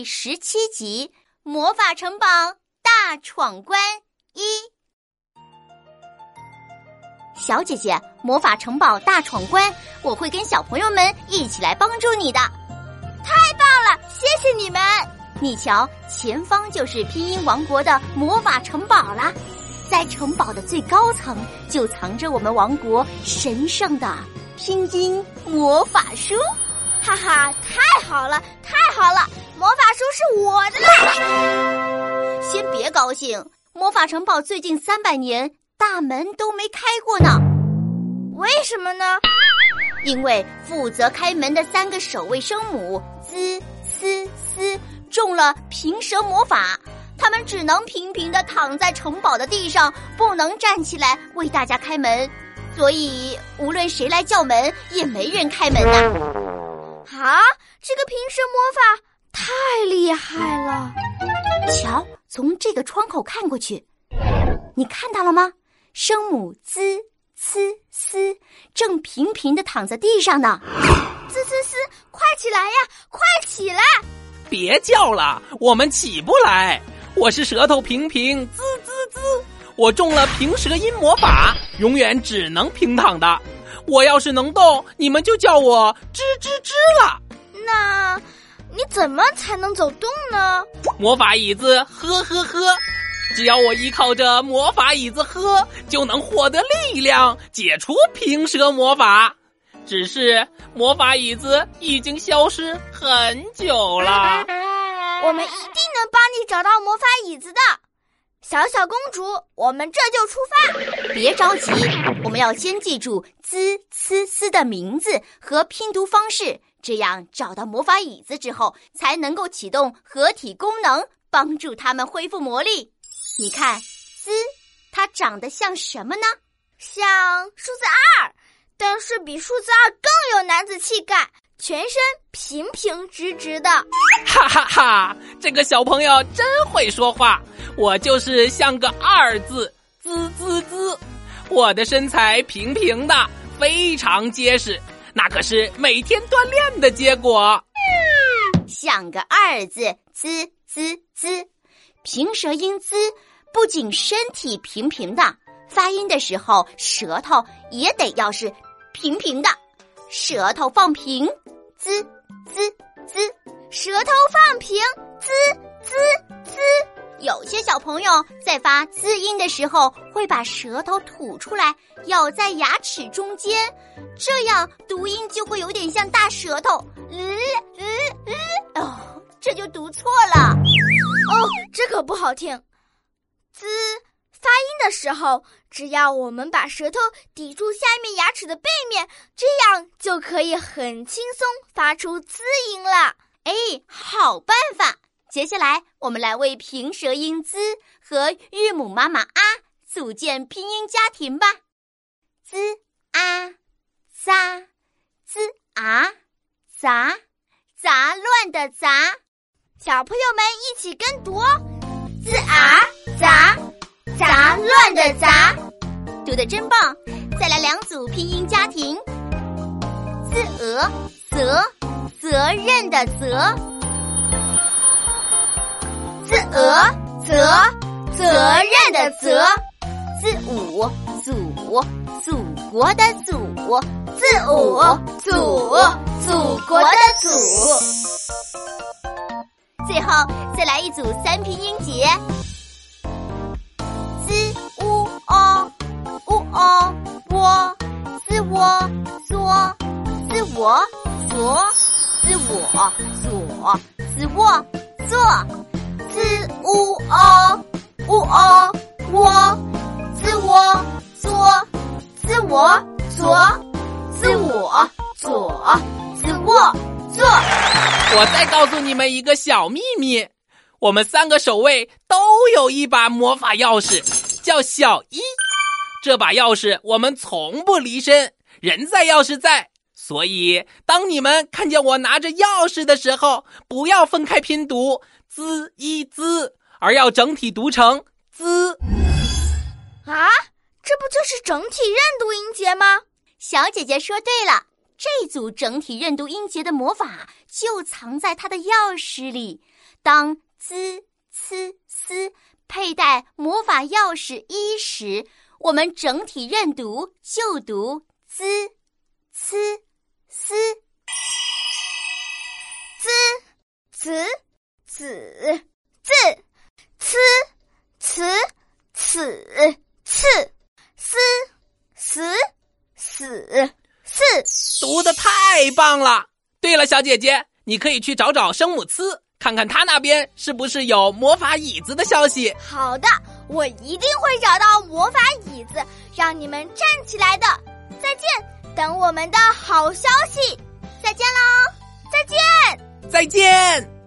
第十七集《魔法城堡大闯关一》。小姐姐，魔法城堡大闯关，我会跟小朋友们一起来帮助你的。太棒了，谢谢你们！你瞧，前方就是拼音王国的魔法城堡了，在城堡的最高层就藏着我们王国神圣的拼音魔法书。哈哈，太好了，太好了！魔法书是我的了。先别高兴，魔法城堡最近三百年大门都没开过呢。为什么呢？因为负责开门的三个守卫生母滋、呲、斯中了平蛇魔法，他们只能平平的躺在城堡的地上，不能站起来为大家开门，所以无论谁来叫门，也没人开门呐。啊，这个平时魔法太厉害了！瞧，从这个窗口看过去，你看到了吗？声母滋呲丝正平平的躺在地上呢。滋滋丝，快起来呀，快起来！别叫了，我们起不来。我是舌头平平滋滋滋，我中了平舌音魔法，永远只能平躺的。我要是能动，你们就叫我吱吱吱了。那，你怎么才能走动呢？魔法椅子，呵呵呵！只要我依靠着魔法椅子喝，就能获得力量，解除平舌魔法。只是魔法椅子已经消失很久了。我们一定能帮你找到魔法椅子的。小小公主，我们这就出发。别着急，我们要先记住滋呲丝的名字和拼读方式，这样找到魔法椅子之后，才能够启动合体功能，帮助他们恢复魔力。你看，滋，它长得像什么呢？像数字二，但是比数字二更有男子气概，全身平平直直的。哈哈哈，这个小朋友真会说话。我就是像个二字，滋滋滋。我的身材平平的，非常结实，那可是每天锻炼的结果。像个二字，滋滋滋。平舌音滋，不仅身体平平的，发音的时候舌头也得要是平平的，舌头放平，滋滋滋，舌头放平，滋滋滋。有些小朋友在发滋音的时候，会把舌头吐出来，咬在牙齿中间，这样读音就会有点像大舌头。嗯嗯嗯，哦，这就读错了。哦，这可不好听。滋发音的时候，只要我们把舌头抵住下面牙齿的背面，这样就可以很轻松发出滋音了。哎，好办法。接下来，我们来为平舌音 “z” 和韵母妈妈 “a” 组建拼音家庭吧。z a z z a 杂杂乱的杂，小朋友们一起跟读哦：z a 杂杂乱的杂，读的真棒！再来两组拼音家庭：z 鹅责责任的责。字额责责任的责，字午祖祖国的祖，字午祖祖国的祖。最后再来一组三拼音节：z u o u o 窝，z 窝作，z 我左，z 我左，z 卧坐。Z u o u o 窝，自我左，自我左，自我左，自我坐。我再告诉你们一个小秘密，我们三个守卫都有一把魔法钥匙，叫小一。这把钥匙我们从不离身，人在钥匙在。所以当你们看见我拿着钥匙的时候，不要分开拼读。z 一 z，而要整体读成 z。啊，这不就是整体认读音节吗？小姐姐说对了，这组整体认读音节的魔法就藏在它的钥匙里。当 z、c、s 佩戴魔法钥匙一时，我们整体认读就读 z、c、s、z、子、子、字、c、此、此、次、思、死、死、四。读的太棒了！对了，小姐姐，你可以去找找生母呲，看看他那边是不是有魔法椅子的消息。好的，我一定会找到魔法椅子，让你们站起来的。再见，等我们的好消息。再见喽！再见，再见。